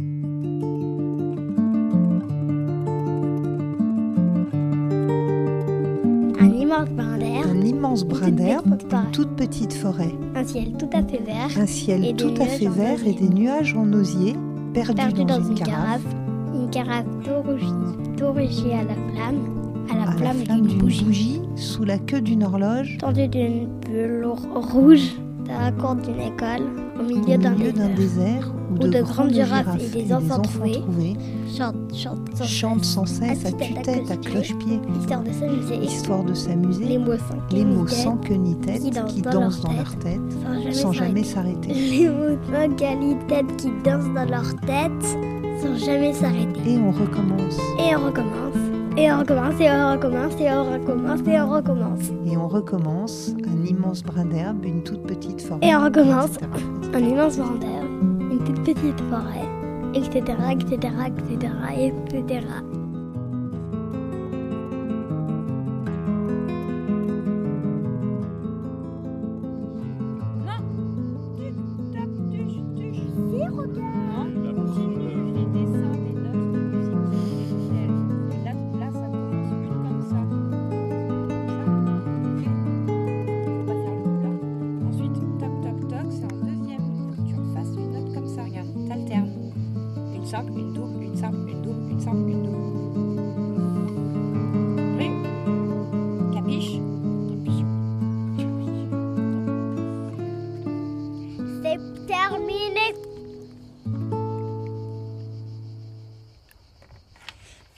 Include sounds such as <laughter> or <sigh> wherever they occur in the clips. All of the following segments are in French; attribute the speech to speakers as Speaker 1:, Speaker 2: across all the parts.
Speaker 1: Un immense brin d'herbe.
Speaker 2: Un immense brin d'herbe, une toute petite forêt,
Speaker 1: Un ciel tout à fait vert.
Speaker 2: un ciel
Speaker 1: Et des
Speaker 2: tout à
Speaker 1: nuages
Speaker 2: fait
Speaker 1: en
Speaker 2: vert et
Speaker 1: osier.
Speaker 2: des nuages en osier perdus,
Speaker 1: perdu
Speaker 2: dans,
Speaker 1: dans,
Speaker 2: une, carafe,
Speaker 1: Une carafe tout rougie, tout rougie à la flamme. À la
Speaker 2: à
Speaker 1: flamme
Speaker 2: flamme
Speaker 1: d'une bougie.
Speaker 2: sous la queue d'une horloge,
Speaker 1: Tendue d'une bulle rouge. Dans la cour d'une école. Au milieu d'un
Speaker 2: milieu d'un
Speaker 1: désert.
Speaker 2: désert où,
Speaker 1: où
Speaker 2: de,
Speaker 1: de
Speaker 2: grandes
Speaker 1: grandes girafes et des enfants
Speaker 2: trouvés
Speaker 1: trouvés Chante, chante, chante.
Speaker 2: chantent sans cesse à
Speaker 1: tue-tête, à cloche-pied. Histoire de s'amuser.
Speaker 2: histoire de s'amuser,
Speaker 1: Les mots sans
Speaker 2: les
Speaker 1: ni tête,
Speaker 2: sans queue ni tête
Speaker 1: qui
Speaker 2: qui
Speaker 1: dansent
Speaker 2: dansent,
Speaker 1: dans
Speaker 2: dans
Speaker 1: leur
Speaker 2: tête
Speaker 1: Sans jamais s'arrêter. Les mots sans qualité qui dansent dans leur tête sans jamais s'arrêter.
Speaker 2: Et on recommence,
Speaker 1: Et on recommence. Et on recommence, et on recommence, et on recommence, et on recommence.
Speaker 2: et on recommence, un immense brin d'herbe, une toute petite forêt.
Speaker 1: Et on recommence.
Speaker 2: etc.
Speaker 1: Un immense brin d'herbe, une toute petite forêt, etc., etc., etc., etc.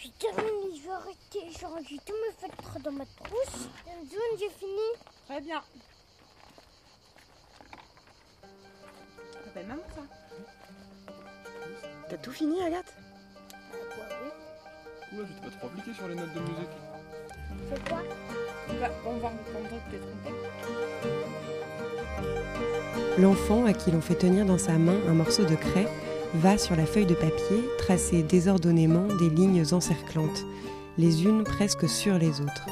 Speaker 1: J'ai terminé, je vais arrêter. J'ai rendu tous mes feutres dans ma trousse. Zone, j'ai fini.
Speaker 3: Très bien. Ça fait même ça.
Speaker 4: T'as tout fini, Agathe?
Speaker 5: Oula, je t'ai pas trop appliqué sur les notes de musique.
Speaker 1: C'est quoi?
Speaker 3: Bah, on va reprendre peut-être trompé.
Speaker 4: L'enfant, à qui l'on fait tenir dans sa main un morceau de craie, va sur la feuille de papier tracer désordonnément des lignes encerclantes, les unes presque sur les autres.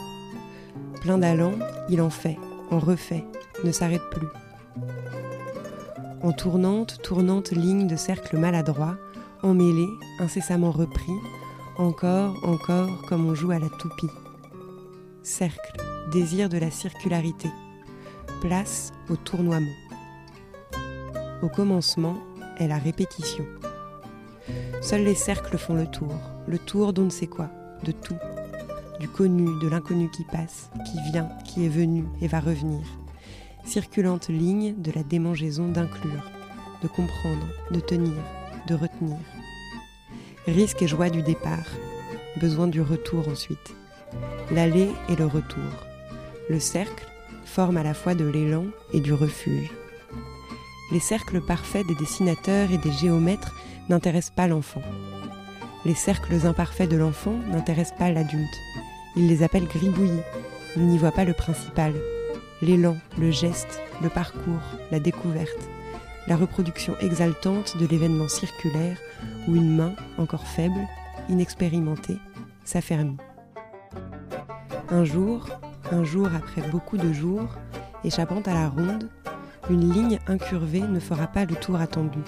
Speaker 4: Plein d'allant, il en fait, en refait, ne s'arrête plus. En tournante, tournante ligne de cercles maladroits, emmêlés, incessamment repris, encore, encore, comme on joue à la toupie. Cercle, désir de la circularité. Place au tournoiement. Au commencement est la répétition. Seuls les cercles font le tour, le tour d'on ne sait quoi, de tout, du connu, de l'inconnu qui passe, qui vient, qui est venu et va revenir. Circulante ligne de la démangeaison d'inclure, de comprendre, de tenir, de retenir. Risque et joie du départ, besoin du retour ensuite. L'aller et le retour. Le cercle forme à la fois de l'élan et du refuge. Les cercles parfaits des dessinateurs et des géomètres n'intéressent pas l'enfant. Les cercles imparfaits de l'enfant n'intéressent pas l'adulte. Il les appelle gribouillis. Il n'y voit pas le principal. L'élan, le geste, le parcours, la découverte, la reproduction exaltante de l'événement circulaire où une main, encore faible, inexpérimentée, s'affermit. Un jour, un jour après beaucoup de jours, échappant à la ronde, une ligne incurvée ne fera pas le tour attendu.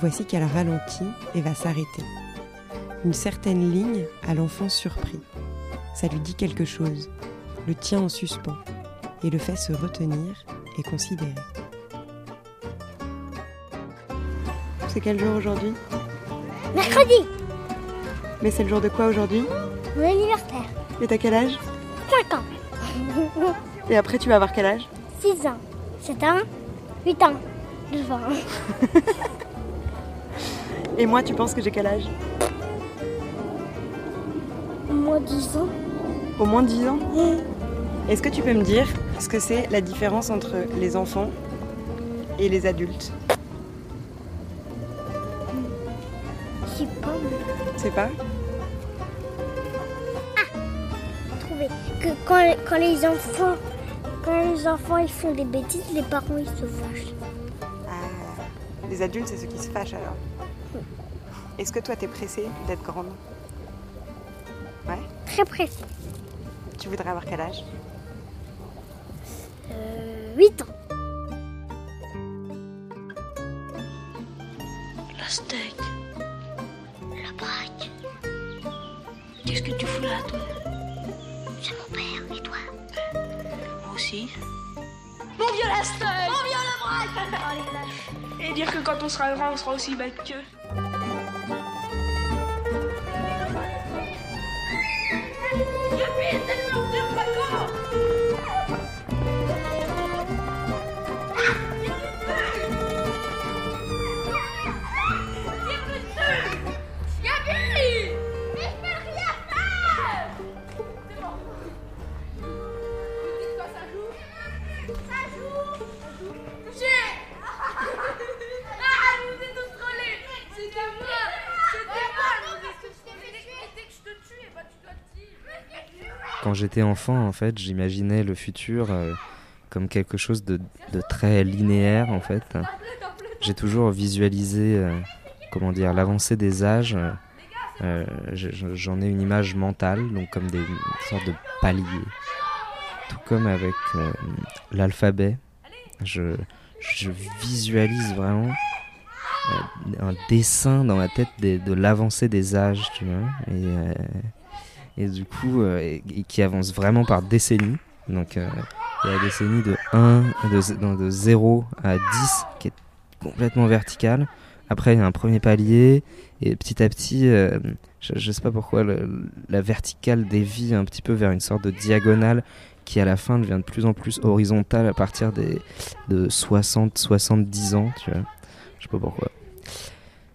Speaker 4: Voici qu'elle ralentit et va s'arrêter. Une certaine ligne à l'enfant surpris. Ça lui dit quelque chose, le tient en suspens et le fait se retenir et considérer. C'est quel jour aujourd'hui?
Speaker 1: Mercredi,
Speaker 4: Mais c'est le jour de quoi aujourd'hui?
Speaker 1: Mon anniversaire.
Speaker 4: Et t'as quel âge?
Speaker 1: 5 ans,
Speaker 4: Et après tu vas avoir quel âge?
Speaker 1: 6 ans, 7 ans, 8 ans, 9 ans.
Speaker 4: Et moi tu penses que j'ai quel âge?
Speaker 1: Moi 10 ans.
Speaker 4: Au moins 10 ans? Est-ce que tu peux me dire ce que c'est la différence entre les enfants et les adultes?
Speaker 1: Je sais pas, mais
Speaker 4: Tu sais pas
Speaker 1: trouvé que quand, quand les enfants quand les enfants ils font des bêtises, les parents ils se fâchent.
Speaker 4: Ah, Les adultes c'est ceux qui se fâchent alors. Est-ce que toi t'es pressée d'être grande? Ouais?
Speaker 1: Très précis.
Speaker 4: Tu voudrais avoir quel âge?
Speaker 1: Euh, 8 ans.
Speaker 6: Quand on sera grand, on sera aussi bête qu'eux.
Speaker 7: Quand j'étais enfant, en fait, j'imaginais le futur euh, comme quelque chose de, très linéaire, en fait. J'ai toujours visualisé, euh, comment dire, l'avancée des âges. Euh, je- je- J'en ai une image mentale, donc comme des sortes de paliers. Tout comme avec l'alphabet, je, visualise vraiment un dessin dans ma tête de l'avancée des âges, tu vois. Et du coup, euh, qui avance vraiment par décennies. Donc, euh, il y a la décennie de 1, de, non, de 0 à 10 qui est complètement verticale. Après, il y a un premier palier, et petit à petit, euh, je, je sais pas pourquoi, la verticale dévie un petit peu vers une sorte de diagonale qui, à la fin, devient de plus en plus horizontale à partir des, de 60-70 ans, tu vois. Je sais pas pourquoi.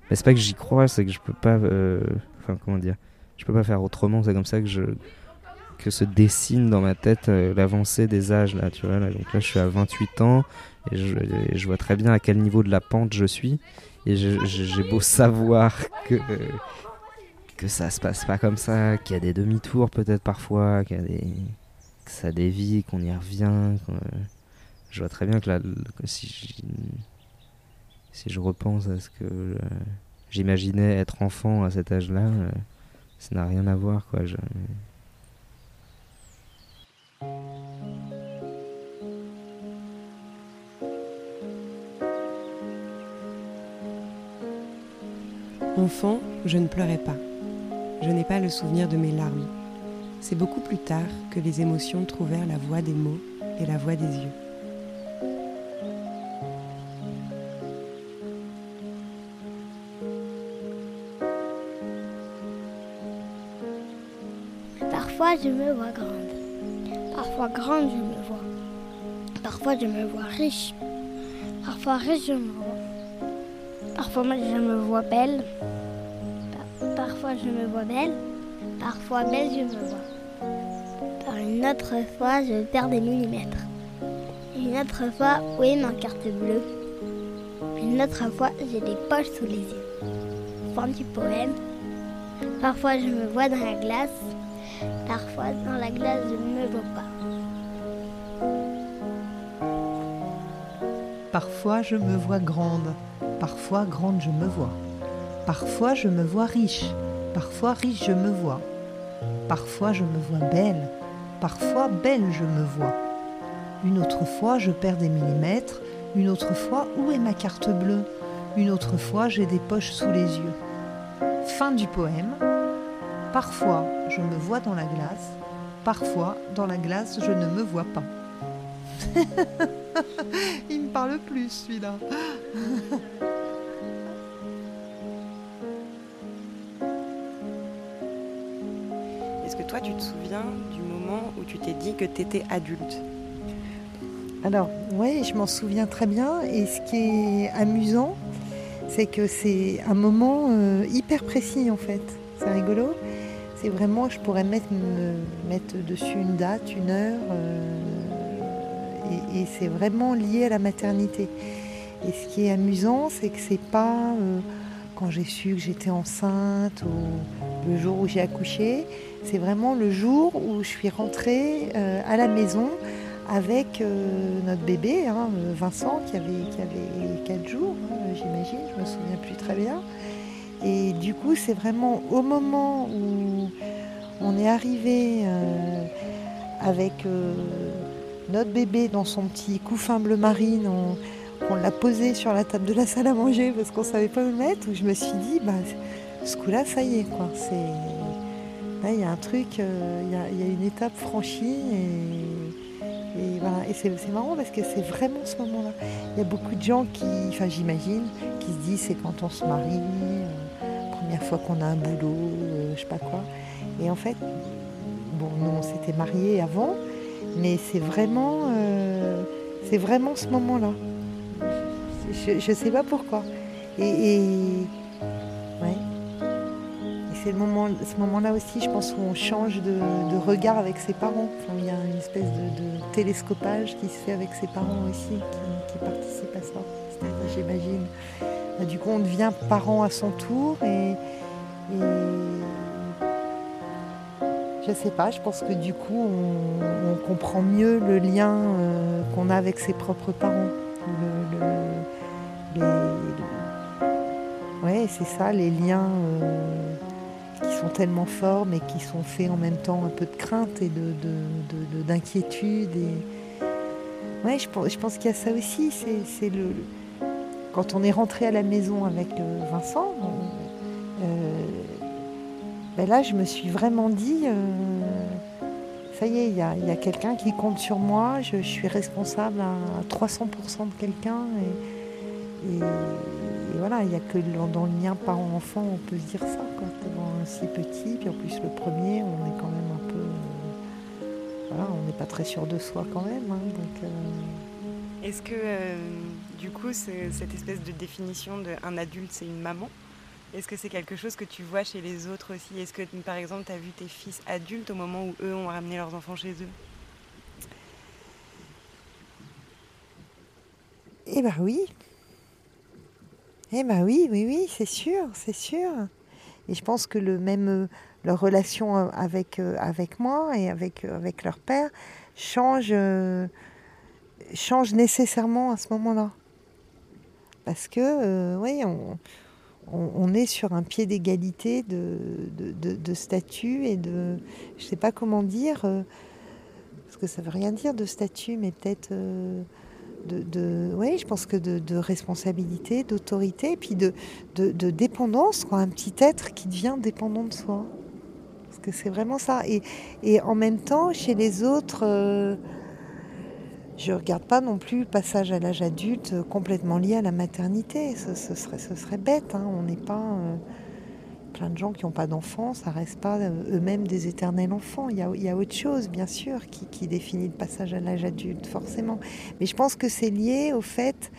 Speaker 7: Mais c'est pas que j'y crois, c'est que je peux pas. Enfin, comment dire Je peux pas faire autrement, c'est comme ça que je que se dessine dans ma tête euh, l'avancée des âges là, tu vois. Là. Donc là, je suis à 28 ans et je, vois très bien à quel niveau de la pente je suis. Et j'ai beau savoir que que ça se passe pas comme ça, qu'il y a des demi-tours peut-être parfois, qu'il y a des que ça dévie, qu'on y revient. qu'on- Je vois très bien que là, si je repense à ce que euh, j'imaginais être enfant à cet âge-là, euh, ça n'a rien à voir quoi.
Speaker 4: Enfant, je ne pleurais pas. Je n'ai pas le souvenir de mes larmes. C'est beaucoup plus tard que les émotions trouvèrent la voix des mots et la voix des yeux.
Speaker 1: Je me vois grande. Parfois, grande, je me vois. Parfois, je me vois riche. Parfois, riche, je me vois. Parfois, je me vois belle. Par- Parfois, je me vois belle. Parfois, belle, je me vois. Par une autre fois, je perds des millimètres. Une autre fois, est ma carte bleue Une autre fois, j'ai des poches sous les yeux. Fin du poème. Parfois, je me vois dans la glace. Parfois, dans la glace, je ne me vois pas.
Speaker 2: Parfois je me vois grande, parfois grande je me vois. Parfois je me vois riche, parfois riche je me vois. Parfois je me vois belle, parfois belle je me vois. Une autre fois je perds des millimètres, une autre fois où est ma carte bleue? Une autre fois j'ai des poches sous les yeux. Fin du poème. Parfois je me vois dans la glace, parfois dans la glace je ne me vois pas. <laughs> Il me parle plus celui-là. <laughs>
Speaker 4: Est-ce que toi, tu te souviens du moment où tu t'es dit que tu étais adulte?
Speaker 2: Alors, oui, je m'en souviens très bien. Et ce qui est amusant, c'est que c'est un moment euh, hyper précis en fait. C'est rigolo. C'est vraiment, je pourrais mettre, me mettre dessus une date, une heure. euh, et c'est vraiment lié à la maternité. Et ce qui est amusant, c'est que c'est pas euh, quand j'ai su que j'étais enceinte ou le jour où j'ai accouché. C'est vraiment le jour où je suis rentrée euh, à la maison avec notre bébé, hein, Vincent, qui avait, qui avait 4 jours, hein, j'imagine, je me souviens plus très bien. Et du coup, c'est vraiment au moment où on est arrivé euh, avec euh, notre bébé dans son petit couffin bleu marine, on, l'a posé sur la table de la salle à manger parce qu'on savait pas où le mettre, où je me suis dit, bah, ce coup-là, ça y est, quoi. Là, il y a un truc, euh, il y, a, une étape franchie et, et voilà. Et c'est marrant parce que c'est vraiment ce moment-là. Il y a beaucoup de gens qui, enfin, j'imagine, qui se disent c'est quand on se marie, fois qu'on a un boulot, euh, je sais pas quoi. Et en fait, bon, nous on s'était mariés avant, mais c'est vraiment, euh, c'est vraiment ce moment-là. Je, je sais pas pourquoi. Et, ouais. Et c'est moment, ce moment-là aussi, je pense, où on change de, regard avec ses parents. Il y a une espèce de, télescopage qui se fait avec ses parents aussi, qui, qui participe à ça. J'imagine. Du coup, on devient parent à son tour et, et je sais pas. Je pense que du coup, on, comprend mieux le lien euh, qu'on a avec ses propres parents. Le- le- les- ouais, c'est ça, les liens euh, qui sont tellement forts, mais qui sont faits en même temps un peu de crainte et de, de- de- d'inquiétude. Ouais, je pense, je pense qu'il y a ça aussi. C'est le, quand on est rentré à la maison avec euh, Vincent, on- euh, ben là, je me suis vraiment dit, euh, ça y est, il y a, quelqu'un qui compte sur moi, je, suis responsable à 300% de quelqu'un. Et, voilà, il n'y a que dans, dans le lien parent-enfant, on peut se dire ça. Quoi. Un si petit, puis en plus le premier, on est quand même un peu... euh, voilà, on n'est pas très sûr de soi quand même. hein, euh,
Speaker 8: Est-ce que, euh, du coup, ce- cette espèce de définition de un adulte, c'est une maman, est-ce que c'est quelque chose que tu vois chez les autres aussi? Est-ce que, par exemple, tu as vu tes fils adultes au moment où eux ont ramené leurs enfants chez eux?
Speaker 2: Eh ben oui. Eh ben oui, oui, oui, c'est sûr, c'est sûr. Et je pense que le même euh, leur relation euh, avec moi et avec avec leur père change change nécessairement à ce moment-là. Parce que euh, oui, on, est sur un pied d'égalité de, statut et de je sais pas comment dire euh, parce que ça veut rien dire de statut, mais peut-être euh, de, oui, je pense que de, responsabilité, d'autorité, et puis de, dépendance, quoi, un petit être qui devient dépendant de soi. Parce que c'est vraiment ça. Et en même temps, chez les autres, je regarde pas non plus le passage à l'âge adulte euh, complètement lié à la maternité. Ce, serait, bête. hein. On n'est pas euh, plein de gens qui n'ont pas d'enfants, ça reste pas euh, eux-mêmes des éternels enfants. Il y a, autre chose, bien sûr, qui, définit le passage à l'âge adulte, forcément. Mais je pense que c'est lié au fait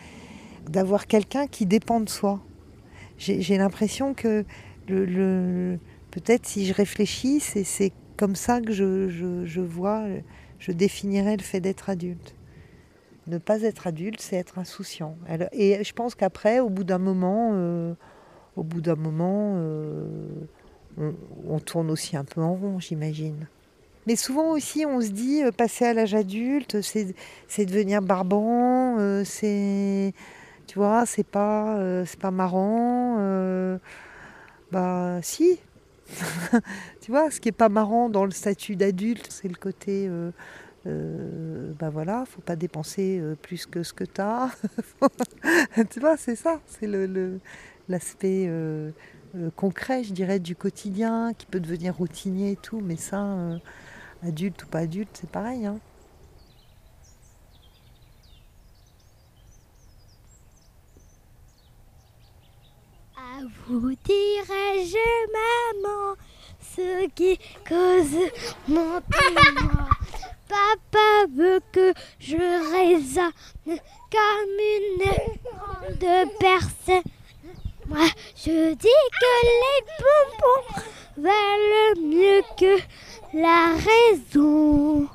Speaker 2: d'avoir quelqu'un qui dépend de soi. J'ai l'impression que peut-être si je réfléchis, c'est comme ça que je, je- je vois, je définirais le fait d'être adulte. Ne pas être adulte, c'est être insouciant. Et je pense qu'après, au bout d'un moment, euh, au bout d'un moment, euh, on, tourne aussi un peu en rond, j'imagine. Mais souvent aussi, on se dit, euh, passer à l'âge adulte, c'est devenir barbant, c'est, tu vois, c'est pas, c'est pas marrant. bah, si. <laughs> tu vois, ce qui est pas marrant dans le statut d'adulte, c'est le côté, euh, bah voilà, faut pas dépenser euh, plus que ce que tu as. <laughs> tu vois, c'est ça, c'est le, le- l'aspect euh, euh, concret, je dirais, du quotidien, qui peut devenir routinier et tout, mais ça, adulte ou pas adulte, c'est pareil. Hein.
Speaker 1: À vous dirai-je, maman, ce qui cause mon <laughs> tourment. Papa veut que je raisonne comme une grande personne. Moi, je dis que les bonbons valent mieux que la raison.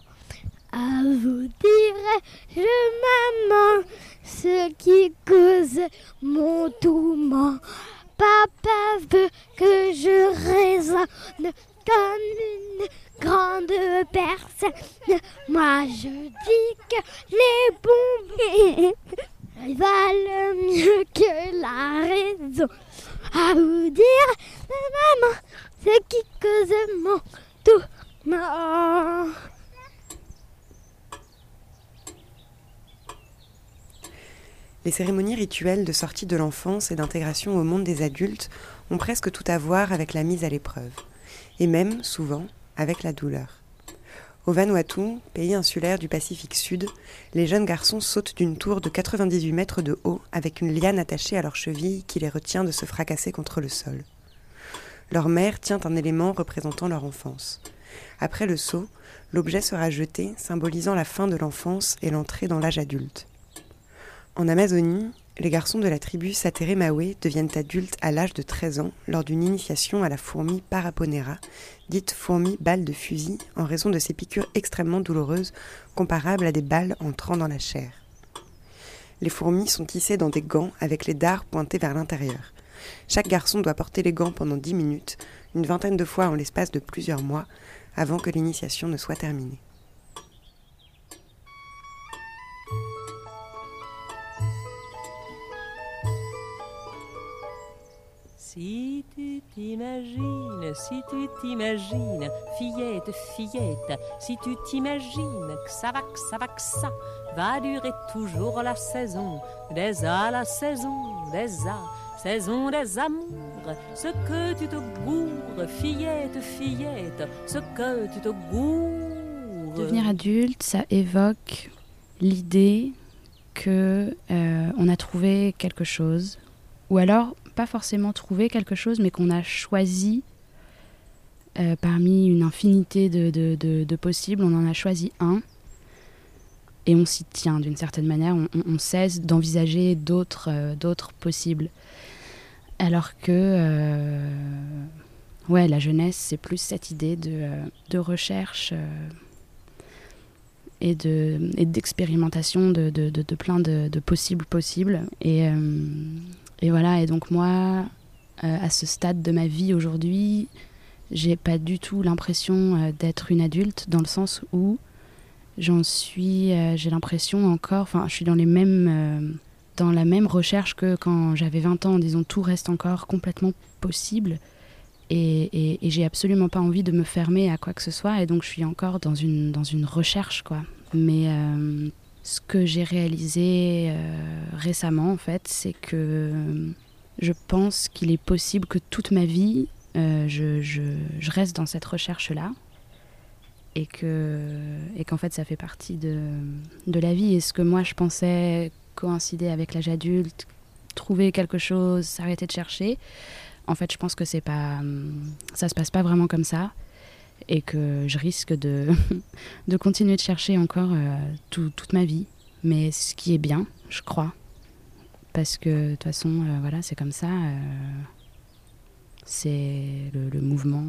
Speaker 1: À vous dirai-je, maman, ce qui cause mon tourment. Papa veut que je raisonne comme une grande personne. Moi, je dis que les bonbons valent mieux que la raison. À vous dire, maman, ce qui cause mon tourment.
Speaker 4: Les cérémonies rituelles de sortie de l'enfance et d'intégration au monde des adultes ont presque tout à voir avec la mise à l'épreuve, et même, souvent, avec la douleur. Au Vanuatu, pays insulaire du Pacifique Sud, les jeunes garçons sautent d'une tour de 98 mètres de haut avec une liane attachée à leur cheville qui les retient de se fracasser contre le sol. Leur mère tient un élément représentant leur enfance. Après le saut, l'objet sera jeté, symbolisant la fin de l'enfance et l'entrée dans l'âge adulte. En Amazonie, les garçons de la tribu Sateremawe deviennent adultes à l'âge de 13 ans lors d'une initiation à la fourmi Paraponera, dite fourmi balle de fusil, en raison de ses piqûres extrêmement douloureuses, comparables à des balles entrant dans la chair. Les fourmis sont tissées dans des gants avec les dards pointés vers l'intérieur. Chaque garçon doit porter les gants pendant 10 minutes, une vingtaine de fois en l'espace de plusieurs mois, avant que l'initiation ne soit terminée.
Speaker 9: Si tu t'imagines, si tu t'imagines, fillette, fillette, si tu t'imagines que ça va, que ça va, que ça va durer toujours la saison, des la saison, des A, saison des amours, ce que tu te gourres, fillette, fillette, ce que tu te gourres.
Speaker 10: Devenir adulte, ça évoque l'idée que euh, on a trouvé quelque chose, ou alors pas forcément trouvé quelque chose, mais qu'on a choisi euh, parmi une infinité de, de, de, possibles, on en a choisi un et on s'y tient d'une certaine manière, on, cesse d'envisager d'autres euh, d'autres possibles. Alors que euh, ouais, la jeunesse, c'est plus cette idée de, de recherche et de et d'expérimentation de, de, plein de possibles possibles et et voilà, et donc moi, euh, à ce stade de ma vie aujourd'hui, j'ai pas du tout l'impression euh, d'être une adulte dans le sens où j'en suis, euh, j'ai l'impression encore, enfin, je suis dans les mêmes, dans la même recherche que quand j'avais 20 ans, disons, tout reste encore complètement possible. Et, et, j'ai absolument pas envie de me fermer à quoi que ce soit, et donc je suis encore dans une, dans une recherche, quoi. Mais ce que j'ai réalisé euh, récemment, en fait, c'est que je pense qu'il est possible que toute ma vie, euh, je, reste dans cette recherche-là. Et et qu'en fait, ça fait partie de, de la vie. Et ce que moi, je pensais coïncider avec l'âge adulte, trouver quelque chose, s'arrêter de chercher, en fait, je pense que c'est pas, ça se passe pas vraiment comme ça et que je risque <laughs> de, continuer de chercher encore euh, tout, toute ma vie. Mais ce qui est bien, je crois. Parce que de toute façon, euh, voilà, c'est comme ça. Euh, c'est le, le, mouvement,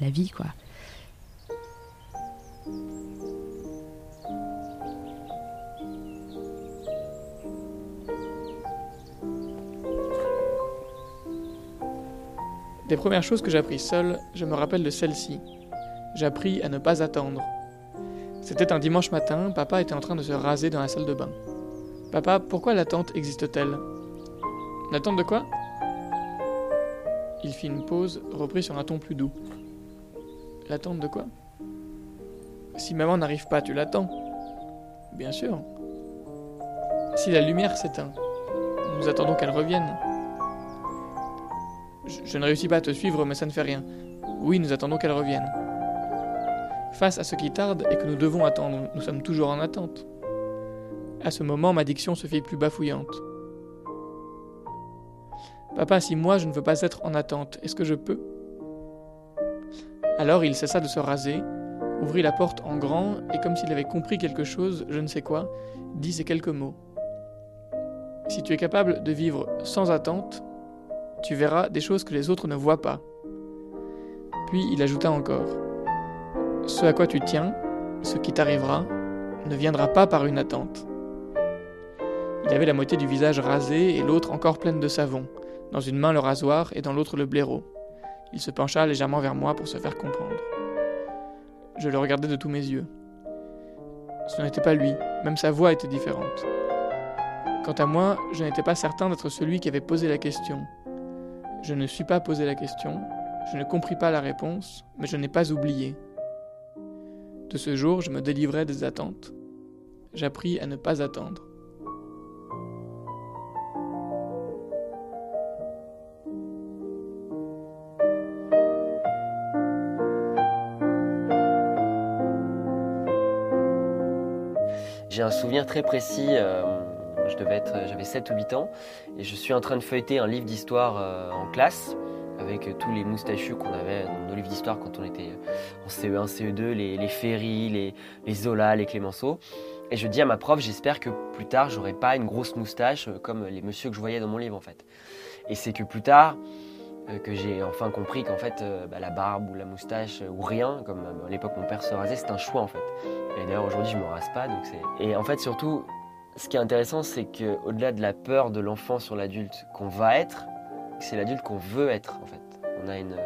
Speaker 10: la vie, quoi.
Speaker 5: Des premières choses que j'ai apprises seul, je me rappelle de celle-ci. J'ai appris à ne pas attendre. C'était un dimanche matin, papa était en train de se raser dans la salle de bain. Papa, pourquoi l'attente existe-t-elle? L'attente de quoi? Il fit une pause, reprit sur un ton plus doux. L'attente de quoi? Si maman n'arrive pas, tu l'attends Bien sûr. Si la lumière s'éteint, nous attendons qu'elle revienne. Je, ne réussis pas à te suivre, mais ça ne fait rien. Oui, nous attendons qu'elle revienne. Face à ce qui tarde et que nous devons attendre, nous sommes toujours en attente. À ce moment, ma diction se fit plus bafouillante. Papa, si moi je ne veux pas être en attente, est-ce que je peux? Alors il cessa de se raser, ouvrit la porte en grand et comme s'il avait compris quelque chose, je ne sais quoi, dit ces quelques mots. Si tu es capable de vivre sans attente, tu verras des choses que les autres ne voient pas. Puis il ajouta encore. Ce à quoi tu tiens, ce qui t'arrivera, ne viendra pas par une attente. Il avait la moitié du visage rasé et l'autre encore pleine de savon, dans une main le rasoir et dans l'autre le blaireau. Il se pencha légèrement vers moi pour se faire comprendre. Je le regardais de tous mes yeux. Ce n'était pas lui, même sa voix était différente. Quant à moi, je n'étais pas certain d'être celui qui avait posé la question. Je ne suis pas posé la question, je ne compris pas la réponse, mais je n'ai pas oublié. De ce jour, je me délivrais des attentes. J'appris à ne pas attendre.
Speaker 11: J'ai un souvenir très précis. Euh, je devais être, j'avais 7 ou 8 ans, et je suis en train de feuilleter un livre d'histoire euh, en classe, avec euh, tous les moustachus qu'on avait dans nos livres d'histoire quand on était en CE1, CE2, les, les Ferry, les, les Zola, les Clémenceau. Et je dis à ma prof, j'espère que plus tard, j'aurai pas une grosse moustache euh, comme les messieurs que je voyais dans mon livre en fait. Et c'est que plus tard, euh, que j'ai enfin compris qu'en fait, euh, bah, la barbe ou la moustache euh, ou rien, comme euh, à l'époque mon père se rasait, c'est un choix en fait. Et d'ailleurs aujourd'hui, je me rase pas, donc c'est. Et en fait, surtout, ce qui est intéressant, c'est que au-delà de la peur de l'enfant sur l'adulte qu'on va être, c'est l'adulte qu'on veut être en fait. On a une,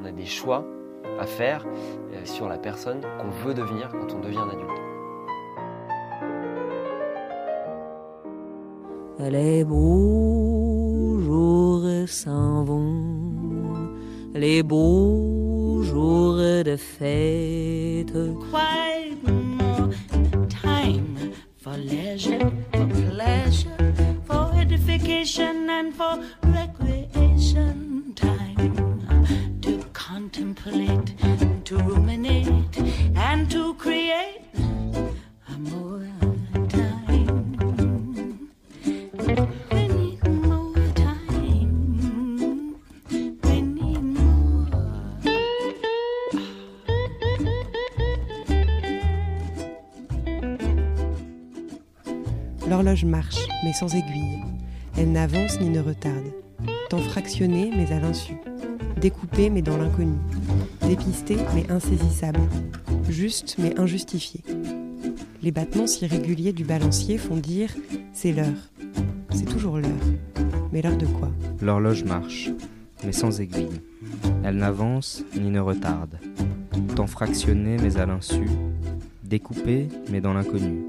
Speaker 11: on a des choix à faire euh, sur la personne qu'on veut devenir quand on devient un adulte.
Speaker 9: Les beaux jours s'en vont, les beaux jours de fête.
Speaker 12: For leisure, for pleasure, for edification and for recreation. Time to contemplate, to ruminate, and to create a
Speaker 4: L'horloge marche, mais sans aiguille. Elle n'avance ni ne retarde. Temps fractionné, mais à l'insu. Découpé, mais dans l'inconnu. Dépisté, mais insaisissable. Juste, mais injustifié. Les battements si réguliers du balancier font dire c'est l'heure. C'est toujours l'heure. Mais l'heure de quoi?
Speaker 7: L'horloge marche, mais sans aiguille. Elle n'avance ni ne retarde. Temps fractionné mais à l'insu. Découpé mais dans l'inconnu.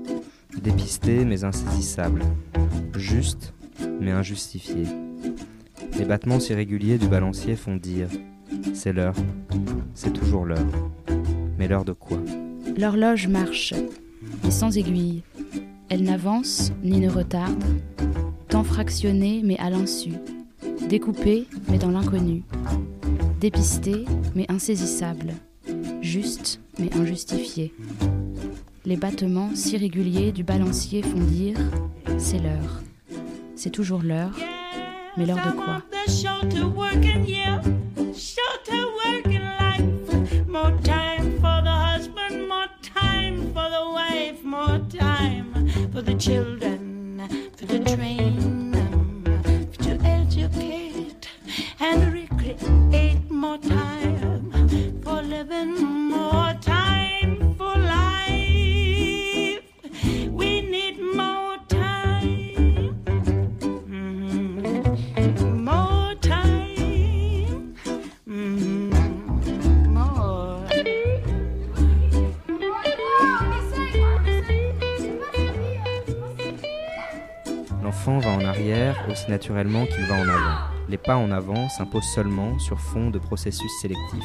Speaker 7: Dépisté mais insaisissable. Juste mais injustifié. Les battements irréguliers du balancier font dire c'est l'heure, c'est toujours l'heure. Mais l'heure de quoi?
Speaker 10: L'horloge marche, mais sans aiguille. Elle n'avance ni ne retarde. Temps fractionné, mais à l'insu. Découpé, mais dans l'inconnu. Dépisté, mais insaisissable. Juste, mais injustifié. Les battements si réguliers du balancier font dire c'est l'heure. C'est toujours l'heure, mais l'heure de quoi?
Speaker 12: More time for living,
Speaker 7: aussi naturellement qu'il va en avant. Les pas en avant s'imposent seulement sur fond de processus sélectif.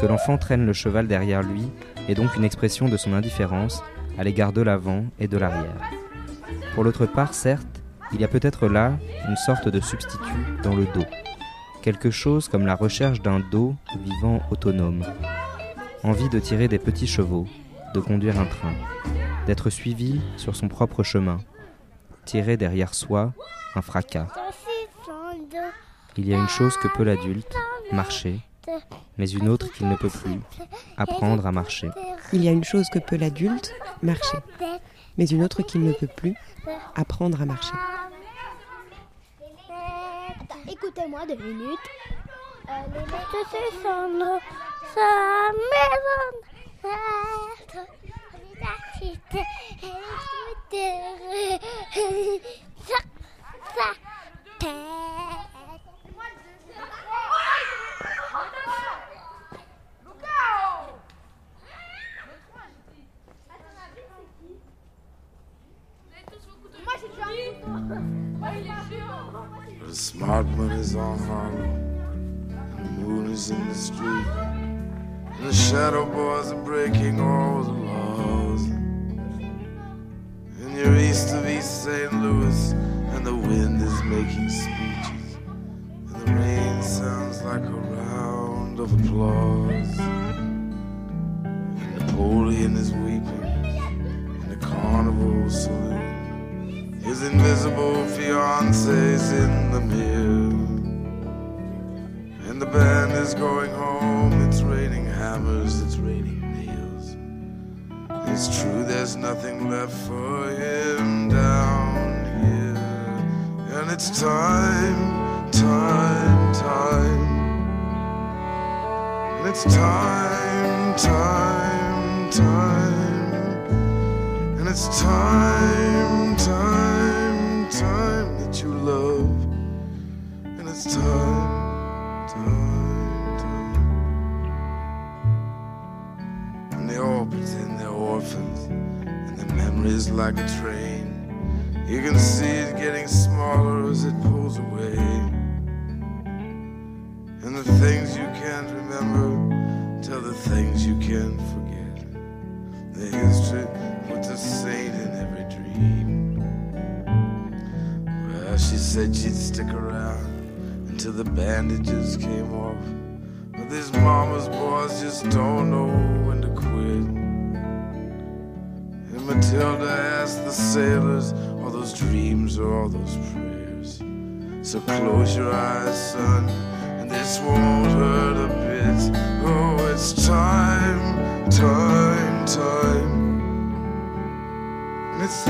Speaker 7: Que l'enfant traîne le cheval derrière lui est donc une expression de son indifférence à l'égard de l'avant et de l'arrière. Pour l'autre part, certes, il y a peut-être là une sorte de substitut dans le dos. Quelque chose comme la recherche d'un dos vivant autonome. Envie de tirer des petits chevaux, de conduire un train, d'être suivi sur son propre chemin, tirer derrière soi un fracas. Il y a une chose que peut l'adulte, marcher, mais une autre qu'il ne peut plus, apprendre à marcher.
Speaker 4: Il y a une chose que peut l'adulte, marcher. Mais une autre qu'il ne peut plus, apprendre à marcher.
Speaker 1: Écoutez-moi deux minutes. Se sont sa maison
Speaker 13: The smart money's on Harlem, the moon is in the street. The shadow boys are breaking all the laws. And you're east of East St. Louis, and the wind is making speeches. And the rain sounds like a round of applause. And Napoleon is weeping in the carnival saloon. His invisible fiancee's in the mirror. And the band is going home. There's nothing left for him down here. And it's time, time, time. And it's time, time, time. And it's time, time, time that you love. Memories like a train. You can see it getting smaller as it pulls away. And the things you can't remember tell the things you can't forget. The history puts a saint in every dream. Well, she said she'd stick around until the bandages came off. But these mama's boys just don't know when to quit. Matilda asked the sailors, all those dreams or all those prayers. So close your eyes, son, and this won't hurt a bit. Oh, it's time, time, time. And it's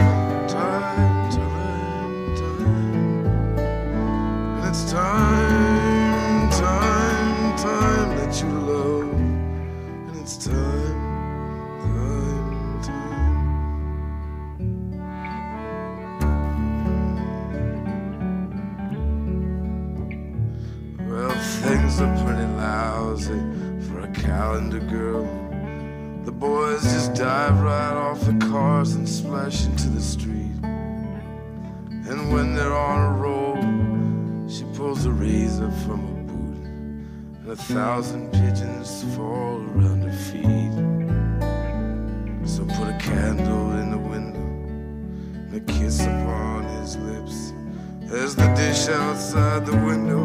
Speaker 13: thousand pigeons fall around her feet. So put a candle in the window and a kiss upon his lips as the dish outside the window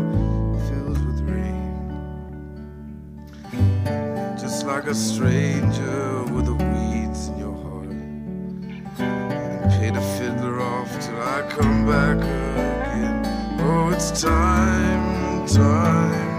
Speaker 13: fills with rain. Just like a stranger with the weeds in your heart. And pay the fiddler off till I come back again. Oh, it's time, time, time.